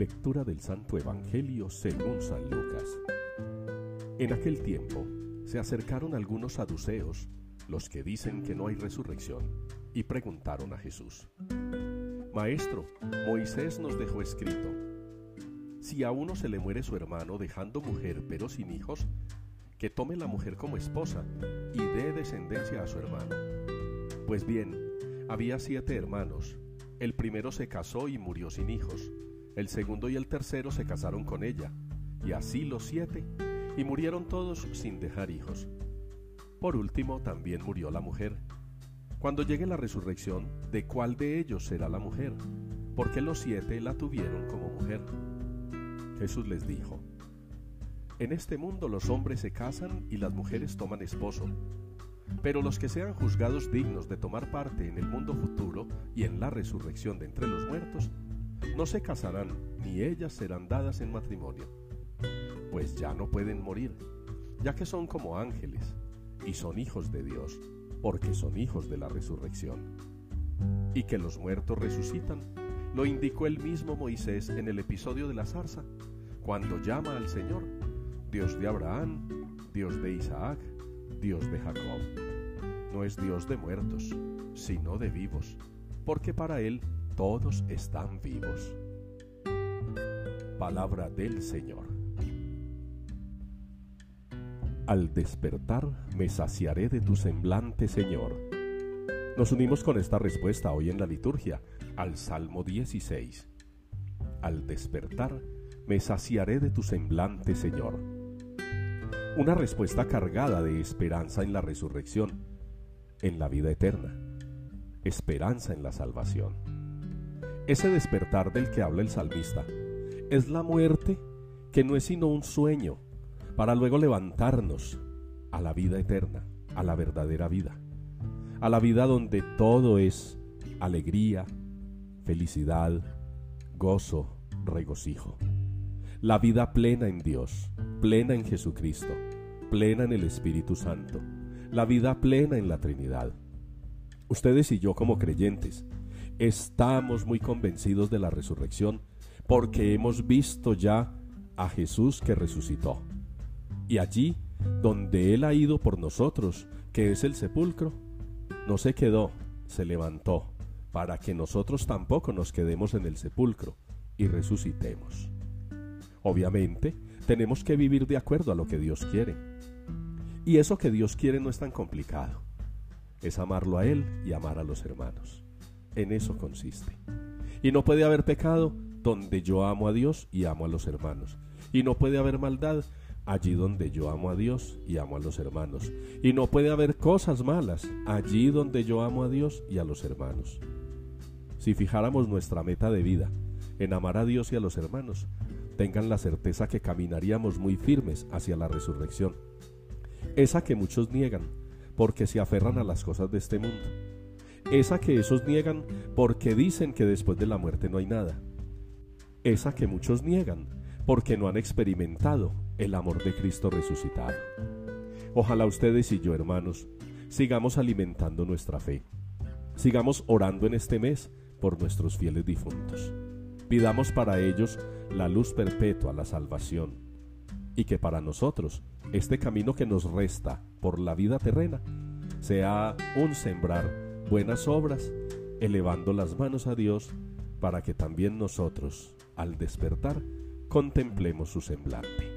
Lectura del Santo Evangelio según San Lucas. En aquel tiempo se acercaron algunos saduceos, los que dicen que no hay resurrección, y preguntaron a Jesús, Maestro, Moisés nos dejó escrito, si a uno se le muere su hermano dejando mujer pero sin hijos, que tome la mujer como esposa y dé descendencia a su hermano. Pues bien, había siete hermanos, el primero se casó y murió sin hijos, el segundo y el tercero se casaron con ella, y así los siete, y murieron todos sin dejar hijos. Por último, también murió la mujer. Cuando llegue la resurrección, ¿de cuál de ellos será la mujer? Porque los siete la tuvieron como mujer. Jesús les dijo, En este mundo los hombres se casan y las mujeres toman esposo, pero los que sean juzgados dignos de tomar parte en el mundo futuro y en la resurrección de entre los muertos, no se casarán, ni ellas serán dadas en matrimonio, pues ya no pueden morir, ya que son como ángeles, y son hijos de Dios, porque son hijos de la resurrección. Y que los muertos resucitan, lo indicó el mismo Moisés en el episodio de la zarza, cuando llama al Señor, Dios de Abraham, Dios de Isaac, Dios de Jacob. No es Dios de muertos, sino de vivos, porque para Él todos están vivos. Palabra del Señor. Al despertar me saciaré de tu semblante, Señor. Nos unimos con esta respuesta hoy en la liturgia al Salmo 16. Al despertar me saciaré de tu semblante, Señor. Una respuesta cargada de esperanza en la resurrección, en la vida eterna, esperanza en la salvación. Ese despertar del que habla el salmista es la muerte que no es sino un sueño para luego levantarnos a la vida eterna, a la verdadera vida, a la vida donde todo es alegría, felicidad, gozo, regocijo. La vida plena en Dios, plena en Jesucristo, plena en el Espíritu Santo, la vida plena en la Trinidad. Ustedes y yo como creyentes estamos muy convencidos de la resurrección porque hemos visto ya a Jesús que resucitó. Y allí, donde Él ha ido por nosotros, que es el sepulcro, no se quedó, se levantó, para que nosotros tampoco nos quedemos en el sepulcro y resucitemos. Obviamente, tenemos que vivir de acuerdo a lo que Dios quiere. Y eso que Dios quiere no es tan complicado. Es amarlo a Él y amar a los hermanos. En eso consiste. Y no puede haber pecado donde yo amo a Dios y amo a los hermanos. Y no puede haber maldad allí donde yo amo a Dios y amo a los hermanos. Y no puede haber cosas malas allí donde yo amo a Dios y a los hermanos. Si fijáramos nuestra meta de vida en amar a Dios y a los hermanos, tengan la certeza que caminaríamos muy firmes hacia la resurrección. Esa que muchos niegan porque se aferran a las cosas de este mundo esa que esos niegan porque dicen que después de la muerte no hay nada, esa que muchos niegan porque no han experimentado el amor de Cristo resucitado. Ojalá ustedes y yo, hermanos, sigamos alimentando nuestra fe, sigamos orando en este mes por nuestros fieles difuntos. Pidamos para ellos la luz perpetua, la salvación, y que para nosotros este camino que nos resta por la vida terrena sea un sembrar buenas obras, elevando las manos a Dios para que también nosotros, al despertar, contemplemos su semblante.